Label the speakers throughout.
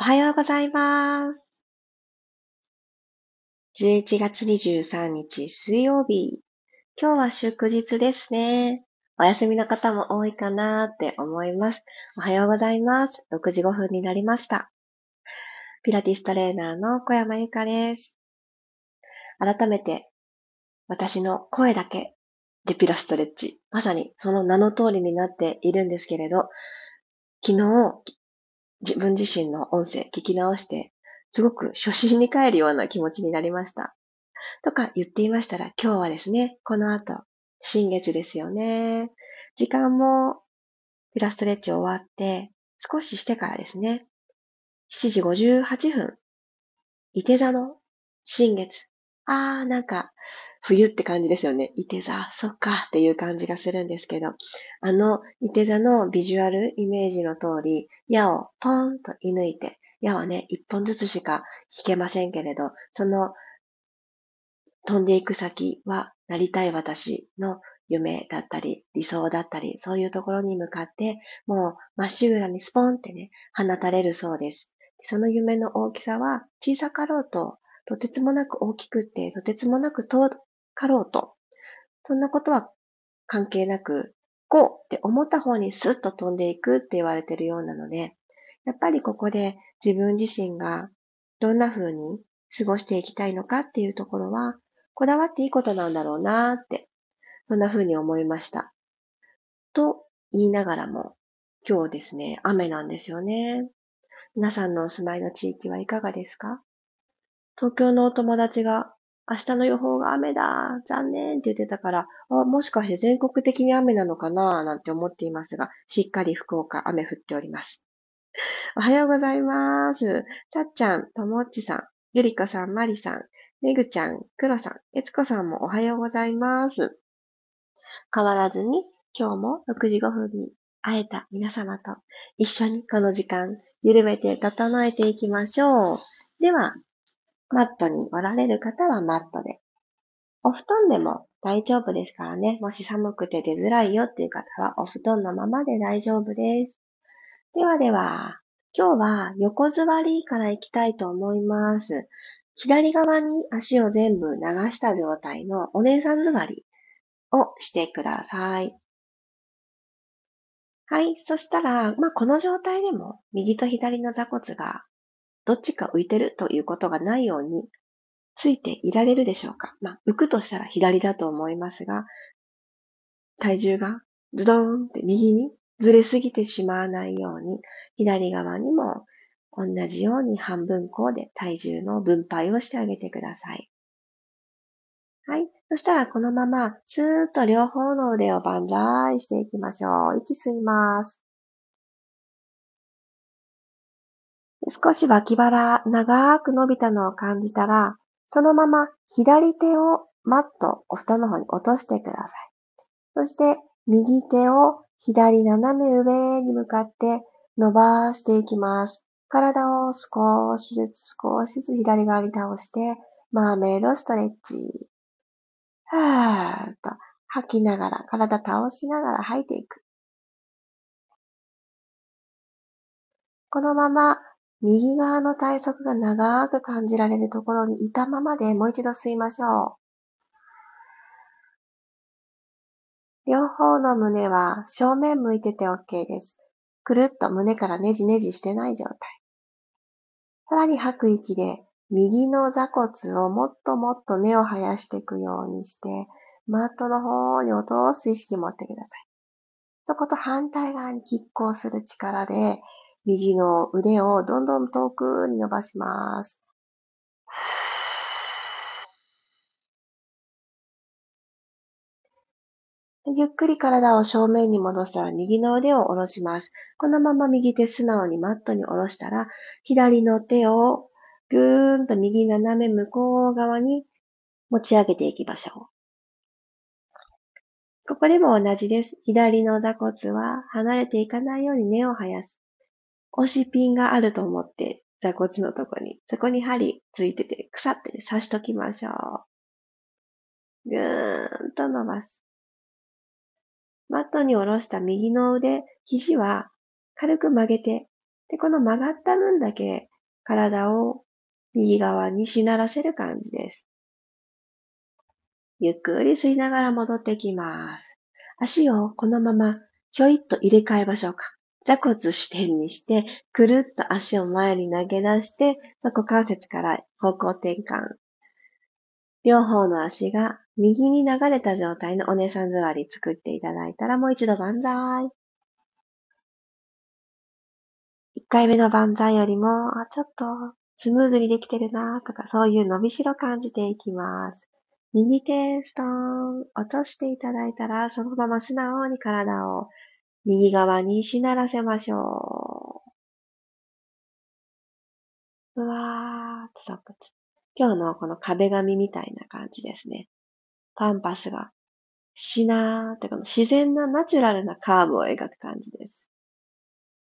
Speaker 1: おはようございます。11月23日水曜日。今日は祝日ですね。お休みの方も多いかなって思います。おはようございます。6時5分になりました。ピラティストレーナーの小山由かです。改めて、私の声だけでピラストレッチ。まさにその名の通りになっているんですけれど、昨日、自分自身の音声聞き直して、すごく初心に帰るような気持ちになりました。とか言っていましたら、今日はですね、この後、新月ですよね。時間も、ピラストレッチ終わって、少ししてからですね、7時58分、伊手座の新月。あー、なんか、冬って感じですよね。伊手座、そっかっていう感じがするんですけど、あの、伊手座のビジュアルイメージの通り、矢をポンと射抜いて、矢はね、一本ずつしか引けませんけれど、その飛んでいく先は、なりたい私の夢だったり、理想だったり、そういうところに向かって、もうまっしぐらにスポンってね、放たれるそうです。その夢の大きさは小さかろうと、とてつもなく大きくって、とてつもなく遠かろうと、そんなことは関係なく、こうって思った方にスッと飛んでいくって言われてるようなので、やっぱりここで自分自身がどんな風に過ごしていきたいのかっていうところは、こだわっていいことなんだろうなって、そんな風に思いました。と言いながらも、今日ですね、雨なんですよね。皆さんのお住まいの地域はいかがですか？東京のお友達が明日の予報が雨だ、残念って言ってたから、あもしかして全国的に雨なのかな？なんて思っていますが、しっかり福岡雨降っております。おはようございます。さっちゃん、ともっちさん、ゆりこさん、まりさん、めぐちゃん、くろさん、えつこさんもおはようございます。変わらずに、今日も6時5分に会えた皆様と一緒にこの時間、緩めて整えていきましょう。では、マットにおられる方はマットで。お布団でも大丈夫ですからね。もし寒くて出づらいよっていう方はお布団のままで大丈夫です。ではでは、今日は横座りから行きたいと思います。左側に足を全部流した状態のお姉さん座りをしてください。はい。そしたら、まあ、この状態でも右と左の座骨がどっちか浮いてるということがないようについていられるでしょうか？まあ、浮くとしたら左だと思いますが、体重がズドーンって右にずれすぎてしまわないように、左側にも同じように半分こうで体重の分配をしてあげてください。はい。そしたらこのまま、スーッと両方の腕を万歳していきましょう。息吸います。少し脇腹長く伸びたのを感じたら、そのまま左手をマット、お布団の方に落としてください。そして右手を左斜め上に向かって伸ばしていきます。体を少しずつ少しずつ左側に倒して、マーメイドストレッチ。はーっと吐きながら、体倒しながら吐いていく。このまま右側の体側が長く感じられるところにいたままでもう一度吸いましょう。両方の胸は正面向いてて OK です。くるっと胸からネジネジしてない状態。さらに吐く息で右の座骨をもっともっと根を生やしていくようにして、マットの方に落とす意識持ってください。そこと反対側に拮抗する力で、右の腕をどんどん遠くに伸ばします。ゆっくり体を正面に戻したら右の腕を下ろします。このまま右手素直にマットに下ろしたら、左の手をぐーんと右斜め向こう側に持ち上げていきましょう。ここでも同じです。左の座骨は離れていかないように根を生やす。押しピンがあると思って、座骨のとこに、そこに針ついてて、腐って刺しときましょう。ぐーんと伸ばす。マットに下ろした右の腕、肘は軽く曲げて、で、この曲がった分だけ体を右側にしならせる感じです。ゆっくり吸いながら戻ってきます。足をこのままひょいっと入れ替えましょうか。座骨主点にして、くるっと足を前に投げ出して、股関節から方向転換。両方の足が右に流れた状態のお姉さん座り作っていただいたらもう一度万歳。一回目の万歳よりも、あ、ちょっとスムーズにできてるなとか、そういう伸びしろ感じていきます。右手ストーン落としていただいたら、そのまま素直に体を右側にしならせましょう。うわーって側屈。今日のこの壁紙みたいな感じですね。パンパスがしなーってこの自然なナチュラルなカーブを描く感じです。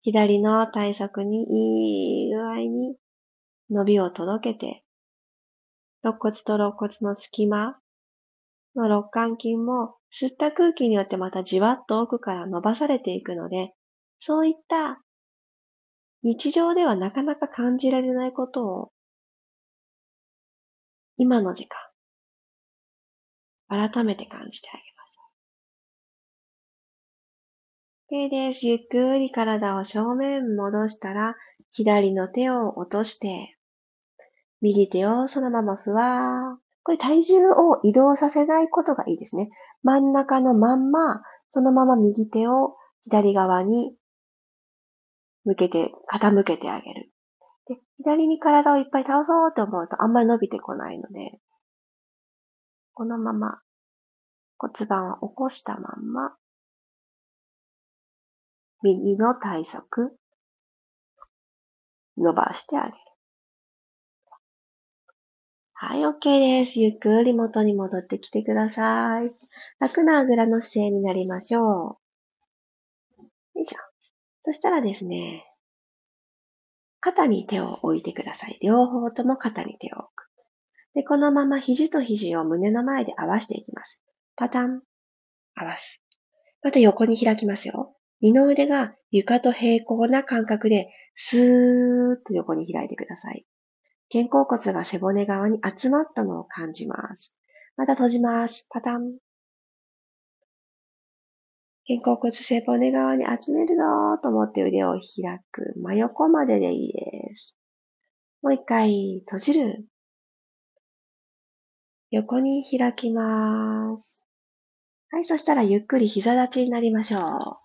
Speaker 1: 左の体側にいい具合に伸びを届けて、肋骨と肋骨の隙間の肋間筋も吸った空気によってまたじわっと奥から伸ばされていくので、そういった日常ではなかなか感じられないことを今の時間、改めて感じてあげましょう。OK です。ゆっくり体を正面戻したら、左の手を落として、右手をそのままふわー。これ体重を移動させないことがいいですね。真ん中のまんま、そのまま右手を左側に向けて、傾けてあげる。で、左に体をいっぱい倒そうと思うとあんまり伸びてこないので、このまま骨盤は起こしたまんま、右の体側、伸ばしてあげる。はい、OK です。ゆっくり元に戻ってきてください。楽なあぐらの姿勢になりましょう。よいしょ。そしたらですね、肩に手を置いてください。両方とも肩に手を置く。で、このまま肘と肘を胸の前で合わせていきます。パタン、合わす。また横に開きますよ。二の腕が床と平行な感覚で、スーッと横に開いてください。肩甲骨が背骨側に集まったのを感じます。また閉じます。パタン。肩甲骨背骨側に集めるぞと思って腕を開く。真横まででいいです。もう一回閉じる。横に開きます。はい、そしたらゆっくり膝立ちになりましょう。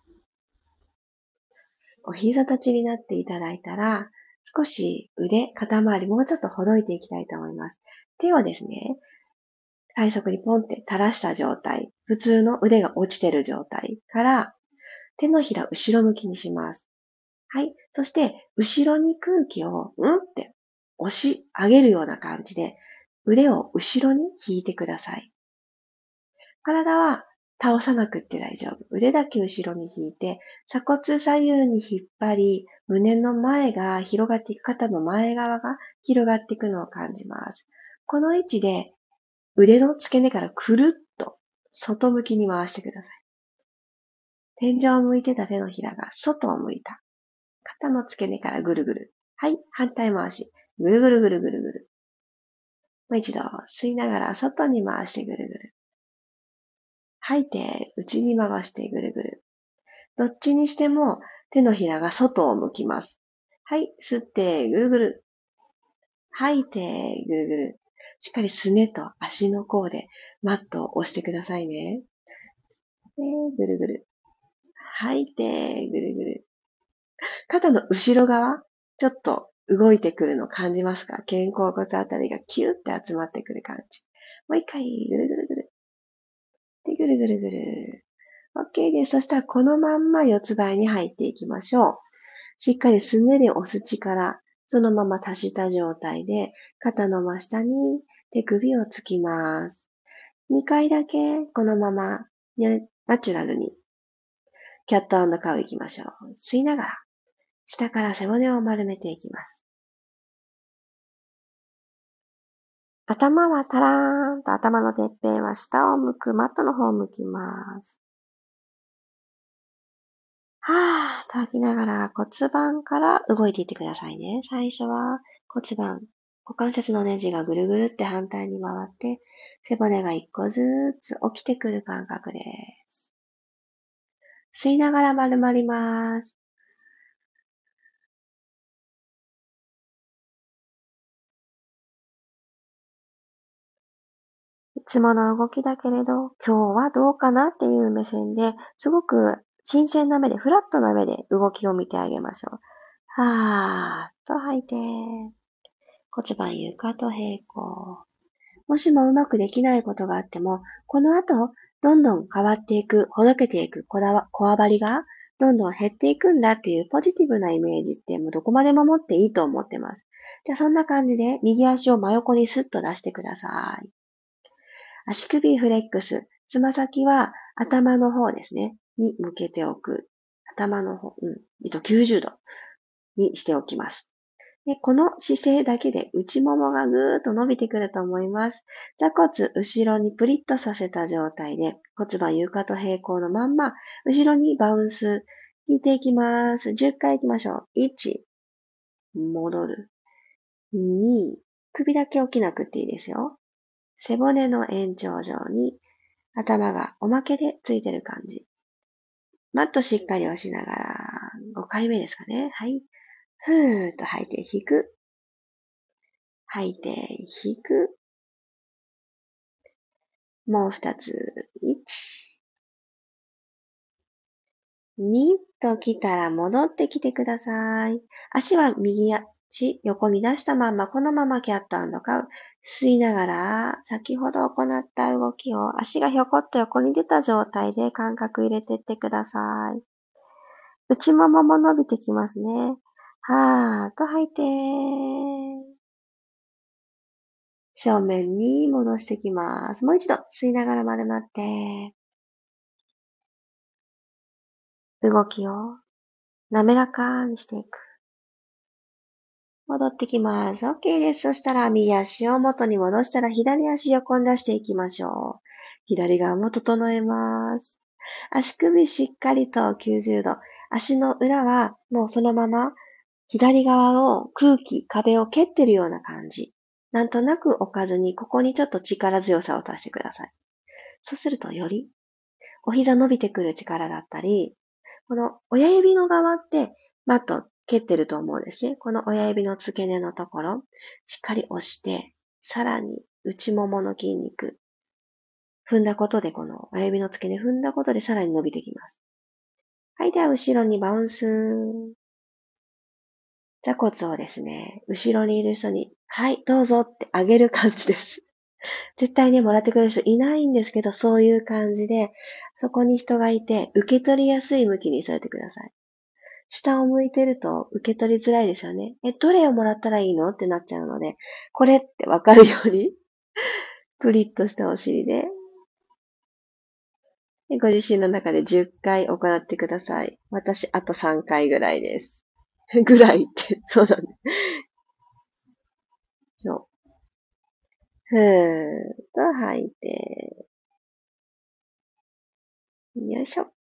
Speaker 1: お膝立ちになっていただいたら、少し腕、肩周りもうちょっとほどいていきたいと思います。手をですね、体側にポンって垂らした状態、普通の腕が落ちてる状態から、手のひら後ろ向きにします。はい。そして、後ろに空気を、うんって押し上げるような感じで、腕を後ろに引いてください。体は倒さなくって大丈夫。腕だけ後ろに引いて、鎖骨左右に引っ張り、胸の前が広がっていく、肩の前側が広がっていくのを感じます。この位置で腕の付け根からくるっと外向きに回してください。天井を向いてた手のひらが外を向いた。肩の付け根からぐるぐる。はい、反対回し。ぐるぐるぐるぐるぐる。もう一度、吸いながら外に回してぐるぐる。吐いて、内に回してぐるぐる。どっちにしても手のひらが外を向きます。はい、吸ってぐるぐる。吐いてぐるぐる。しっかりすねと足の甲でマットを押してくださいね。で、ぐるぐる。吐いて、ぐるぐる。肩の後ろ側、ちょっと動いてくるの感じますか？肩甲骨あたりがキューって集まってくる感じ。もう一回、ぐるぐるぐる。で、ぐるぐるぐる。OK です。そしたらこのまんま四つ倍に入っていきましょう。しっかりすねで押す力、そのまま足した状態で、肩の真下に手首をつきます。2回だけこのまま、ナチュラルに、キャットカウ行きましょう。吸いながら、下から背骨を丸めていきます。頭はタラーンと頭のてっぺんは下を向く、マットの方を向きます。はぁと吐きながら骨盤から動いていってくださいね。最初は骨盤、股関節のネジがぐるぐるって反対に回って、背骨が一個ずつ起きてくる感覚です。吸いながら丸まります。いつもの動きだけれど、今日はどうかなっていう目線で、すごく新鮮な目で、フラットな目で動きを見てあげましょう。はーっと吐いて、骨盤床と平行。もしもうまくできないことがあっても、この後、どんどん変わっていく、ほどけていくこだわ、こわばりが、どんどん減っていくんだっていうポジティブなイメージってもうどこまでも持っていいと思ってます。じゃあそんな感じで右足を真横にスッと出してください。足首フレックス。つま先は頭の方ですね。に向けておく。頭の方、うん。えっと、90度にしておきます。で、この姿勢だけで内ももがぐーっと伸びてくると思います。座骨後ろにプリッとさせた状態で骨盤床と平行のまんま後ろにバウンス引いていきます。10回行きましょう。1、戻る。2、首だけ大きなくていいですよ。背骨の延長上に頭がおまけでついてる感じ。マットしっかり押しながら5回目ですかね。はい。ふーっと吐いて引く。吐いて引く。もう2つ。1。2と来たら戻ってきてください。足は右足、横に出したまんま、このままキャットカウ。吸いながら、先ほど行った動きを足がひょこっと横に出た状態で感覚入れてってください。内ももも伸びてきますね。はーっと吐いて、正面に戻してきます。もう一度吸いながら丸まって、動きを滑らかにしていく。戻ってきます。OK です。そしたら右足を元に戻したら左足横に出していきましょう。左側も整えます。足首しっかりと90度。足の裏はもうそのまま左側の空気、壁を蹴ってるような感じ。なんとなく置かずに、ここにちょっと力強さを足してください。そうするとより、お膝伸びてくる力だったり、この親指の側ってマット蹴ってると思うんですね。この親指の付け根のところ、しっかり押して、さらに内ももの筋肉、踏んだことで、この親指の付け根踏んだことでさらに伸びてきます。はい、では後ろにバウンス。座骨をですね、後ろにいる人に、はい、どうぞってあげる感じです。絶対ね、もらってくれる人いないんですけど、そういう感じで、そこに人がいて、受け取りやすい向きに添えてください。下を向いてると受け取りづらいですよね。え、どれをもらったらいいの？ってなっちゃうので、これってわかるように、プリッとしたお尻でで、ご自身の中で10回行ってください。私、あと3回ぐらいです。ぐらいって、そうなんです。そう。ふーっと吐いて、よいしょ。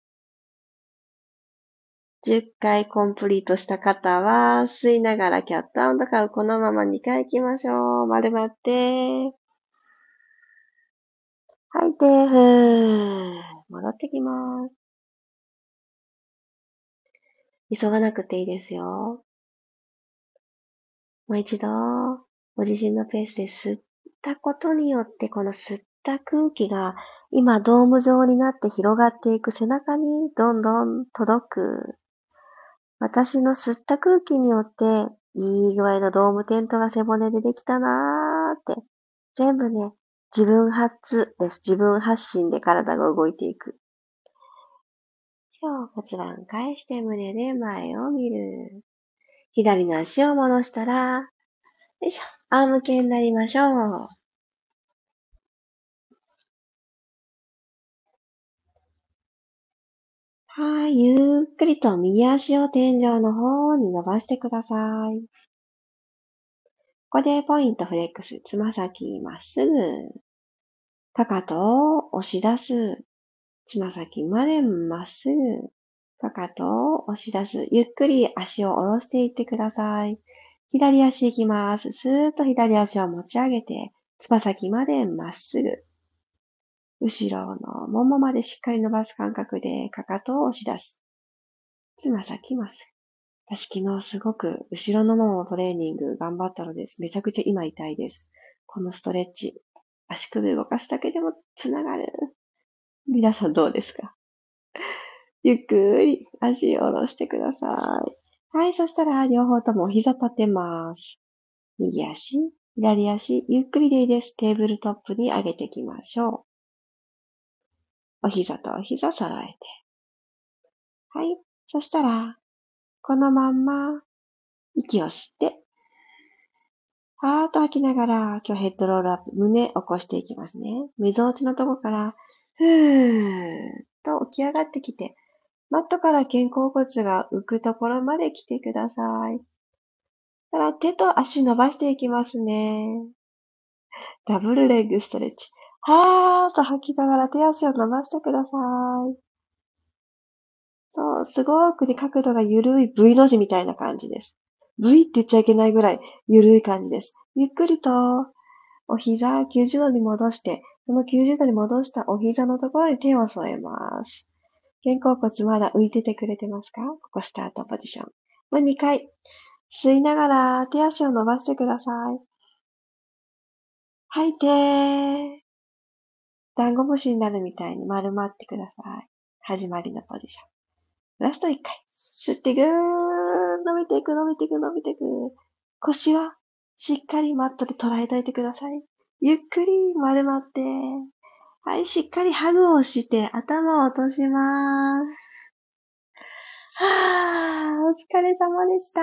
Speaker 1: 10回コンプリートした方は、吸いながらキャットアウトカウこのまま2回行きましょう。丸まって。吐いて、ふー。戻ってきます。急がなくていいですよ。もう一度、ご自身のペースで吸ったことによって、この吸った空気が今ドーム状になって広がっていく背中にどんどん届く。私の吸った空気によって、いい具合のドームテントが背骨でできたなーって、全部ね、自分発です。自分発信で体が動いていく。今日骨盤返して胸で前を見る。左の足を戻したら、よいしょ、仰向けになりましょう。はい、ゆっくりと右足を天井の方に伸ばしてください。ここでポイントフレックス、つま先まっすぐ。かかとを押し出す。つま先までまっすぐ。かかとを押し出す。ゆっくり足を下ろしていってください。左足行きます。スーッと左足を持ち上げて、つま先までまっすぐ。後ろのももまでしっかり伸ばす感覚でかかとを押し出す。つま先まっす。私昨日すごく後ろのももトレーニング頑張ったのです。めちゃくちゃ今痛いです。このストレッチ。足首動かすだけでもつながる。皆さんどうですか？ゆっくり足を下ろしてください。はい、そしたら両方とも膝立てます。右足、左足、ゆっくりでいいです。テーブルトップに上げていきましょう。お膝とお膝揃えて。はい。そしたら、このまんま、息を吸って、はーっと吐きながら、今日ヘッドロールアップ、胸起こしていきますね。溝落ちのとこから、ふーっと起き上がってきて、マットから肩甲骨が浮くところまで来てください。たら手と足伸ばしていきますね。ダブルレッグストレッチ。はーっと吐きながら手足を伸ばしてください。そう、すごくね、角度が緩い V の字みたいな感じです。V って言っちゃいけないぐらい緩い感じです。ゆっくりとお膝90度に戻して、その90度に戻したお膝のところに手を添えます。肩甲骨まだ浮いててくれてますか？ここスタートポジション。もう2回。吸いながら手足を伸ばしてください。吐いて、ダンゴムシになるみたいに丸まってください。始まりのポジション。ラスト1回。吸ってぐーん伸びていく、伸びていく、伸びていく。腰はしっかりマットで捉えといてください。ゆっくり丸まって、はい、しっかりハグをして頭を落とします。はぁ、お疲れ様でした。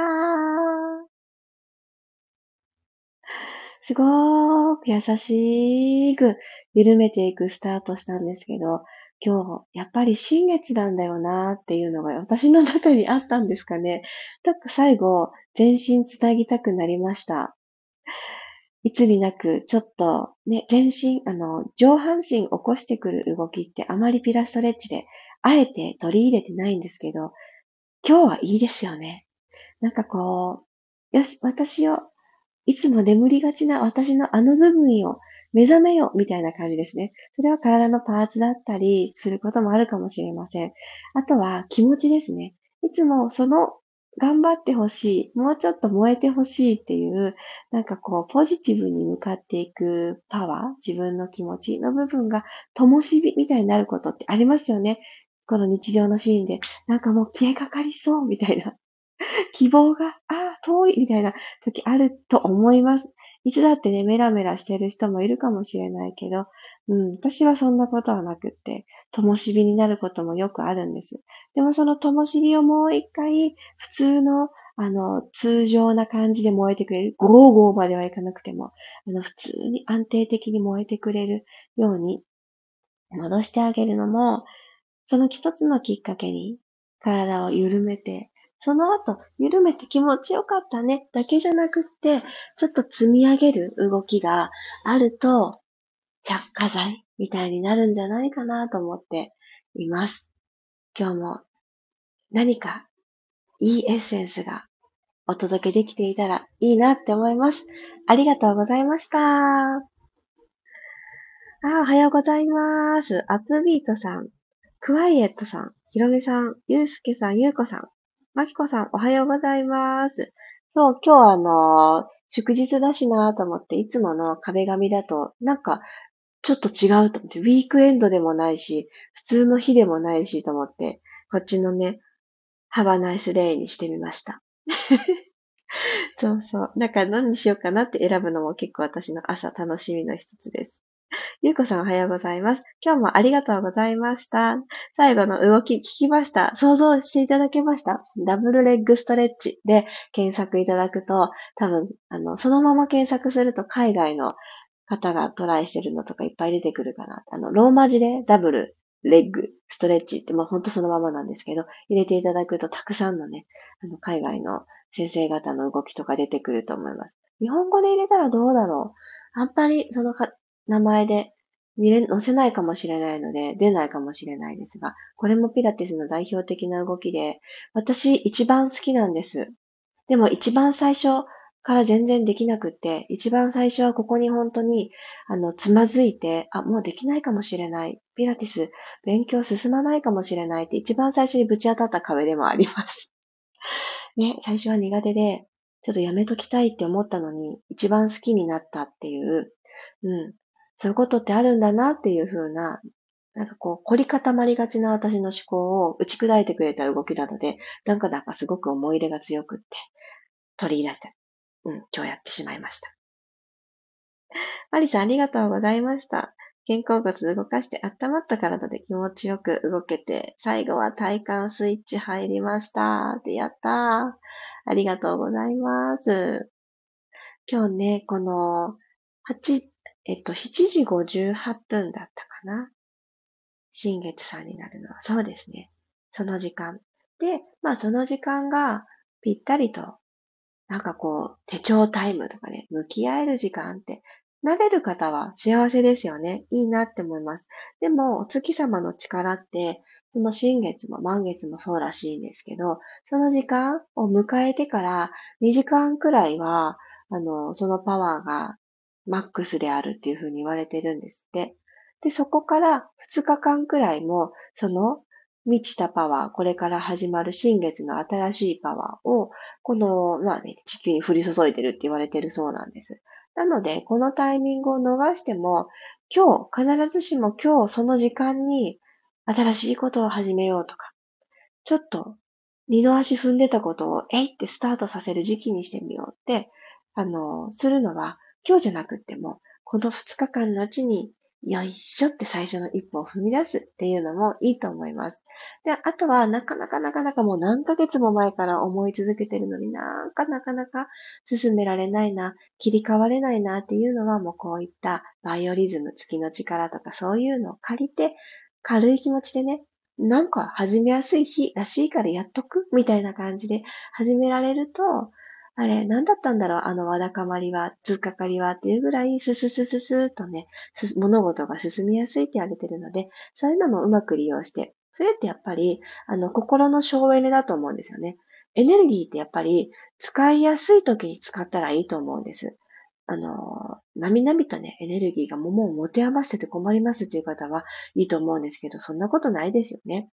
Speaker 1: すごーく優しく緩めていくスタートしたんですけど、今日、やっぱり新月なんだよなっていうのが私の中にあったんですかね。なんか最後、全身つなぎたくなりました。いつになく、ちょっと、ね、全身、あの、上半身起こしてくる動きってあまりピラストレッチで、あえて取り入れてないんですけど、今日はいいですよね。なんかこう、よし、私を、いつも眠りがちな私のあの部分を目覚めよ、みたいな感じですね。それは体のパーツだったりすることもあるかもしれません。あとは気持ちですね。いつもその頑張ってほしい、もうちょっと燃えてほしいっていう、なんかこう、ポジティブに向かっていくパワー、自分の気持ちの部分が、灯火みたいになることってありますよね。この日常のシーンで、なんかもう消えかかりそうみたいな。希望が、ああ、遠いみたいな時あると思います。いつだってね、メラメラしてる人もいるかもしれないけど、うん、私はそんなことはなくって、灯火になることもよくあるんです。でもその灯火をもう一回、普通の、あの、通常な感じで燃えてくれる。ゴーゴーまではいかなくても、あの、普通に安定的に燃えてくれるように戻してあげるのも、その一つのきっかけに体を緩めてその後、緩めて気持ちよかったね、だけじゃなくって、ちょっと積み上げる動きがあると、着火剤みたいになるんじゃないかなと思っています。今日も何かいいエッセンスがお届けできていたらいいなって思います。ありがとうございました。あ、おはようございます。アップビートさん、クワイエットさん、ひろめさん、ゆうすけさん、ゆうこさん、まきこさん、おはようございます。そう、今日あの、祝日だしなと思って、いつもの壁紙だと、なんか、ちょっと違うと思って、ウィークエンドでもないし、普通の日でもないしと思って、こっちのね、ハバナイスデイにしてみました。そうそう。だから何にしようかなって選ぶのも結構私の朝楽しみの一つです。ゆうこさんおはようございます。今日もありがとうございました。最後の動き聞きました。想像していただけましたダブルレッグストレッチで検索いただくと、多分、あの、そのまま検索すると海外の方がトライしてるのとかいっぱい出てくるかな。あの、ローマ字でダブルレッグ、ストレッチって、まあ、ほんとそのままなんですけど、入れていただくとたくさんのね、あの、海外の先生方の動きとか出てくると思います。日本語で入れたらどうだろうあんまり、そのか、名前で載せないかもしれないので、出ないかもしれないですが、これもピラティスの代表的な動きで、私一番好きなんです。でも一番最初から全然できなくって、一番最初はここに本当に、あの、つまずいて、あ、もうできないかもしれない。ピラティス、勉強進まないかもしれないって一番最初にぶち当たった壁でもあります。ね、最初は苦手で、ちょっとやめときたいって思ったのに、一番好きになったっていう、うん、そういうことってあるんだなっていう風な、なんかこう、凝り固まりがちな私の思考を打ち砕いてくれた動きなので、なんかなんかすごく思い入れが強くって、取り入れて、うん、今日やってしまいました。マリさんありがとうございました。肩甲骨動かして温まった体で気持ちよく動けて、最後は体幹スイッチ入りました。ってやったー。ありがとうございます。今日ね、この8、えっと、7時58分だったかな。新月さんになるのは。そうですね。その時間。で、まあその時間がぴったりと、なんかこう、手帳タイムとかね、向き合える時間って慣れる方は幸せですよね。いいなって思います。でも、お月様の力って、その新月も満月もそうらしいんですけど、その時間を迎えてから2時間くらいは、あの、そのパワーがマックスであるっていうふうに言われてるんですって。で、そこから2日間くらいも、その満ちたパワー、これから始まる新月の新しいパワーを、この、まあね、地球に降り注いでるって言われてるそうなんです。なので、このタイミングを逃しても、今日、必ずしも今日その時間に新しいことを始めようとか、ちょっと二の足踏んでたことをえいってスタートさせる時期にしてみようって、あの、するのは今日じゃなくっても、この二日間のうちによいしょって最初の一歩を踏み出すっていうのもいいと思います。で、あとは、なかなかなかなかもう何ヶ月も前から思い続けてるのになんかなかなか進められないな、切り替われないなっていうのはもうこういったバイオリズム、月の力とかそういうのを借りて、軽い気持ちでね、なんか始めやすい日らしいからやっとくみたいな感じで始められると、あれ、何だったんだろう？あのわだかまりは、つっかかりはっていうぐらい、スススススーとね、物事が進みやすいって言われてるので、そういうのもうまく利用して、それってやっぱり、あの、心の省エネだと思うんですよね。エネルギーってやっぱり、使いやすい時に使ったらいいと思うんです。あの、なみなみとね、エネルギーがもう持て余してて困りますっていう方はいいと思うんですけど、そんなことないですよね。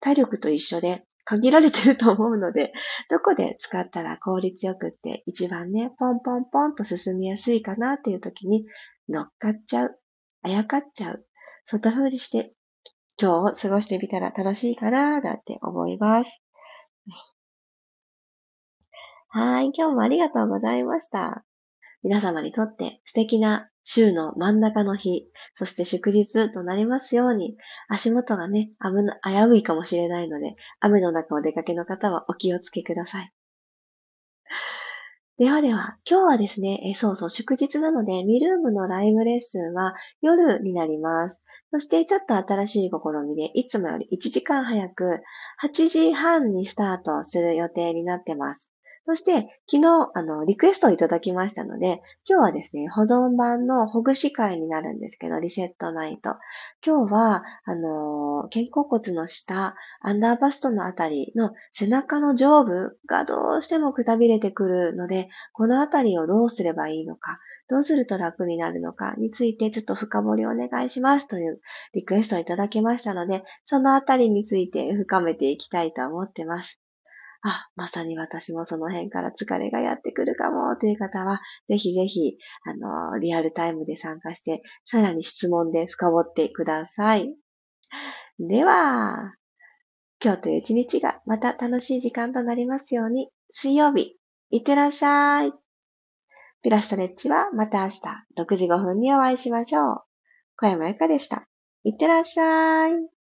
Speaker 1: 体力と一緒で、限られてると思うので、どこで使ったら効率よくって一番ね、ポンポンポンと進みやすいかなっていう時に乗っかっちゃう、あやかっちゃう。そんな風にして今日を過ごしてみたら楽しいかなだって思います。はい、今日もありがとうございました。皆様にとって素敵な週の真ん中の日、そして祝日となりますように、足元がね、危な、危ういかもしれないので、雨の中お出かけの方はお気をつけください。ではでは、今日はですね、えそうそう、祝日なので、ミルームのライブレッスンは夜になります。そしてちょっと新しい試みで、いつもより1時間早く、8時半にスタートする予定になってます。そして、昨日、あの、リクエストをいただきましたので、今日はですね、保存版のほぐし会になるんですけど、リセットナイト。今日は、あの、肩甲骨の下、アンダーバストのあたりの背中の上部がどうしてもくたびれてくるので、このあたりをどうすればいいのか、どうすると楽になるのかについてちょっと深掘りお願いしますというリクエストをいただきましたので、そのあたりについて深めていきたいと思ってます。あ、まさに私もその辺から疲れがやってくるかもという方は、ぜひぜひ、あの、リアルタイムで参加して、さらに質問で深掘ってください。では、今日という一日がまた楽しい時間となりますように、水曜日、いってらっしゃい。ピラストレッチはまた明日6時5分にお会いしましょう。小山由かでした。いってらっしゃい。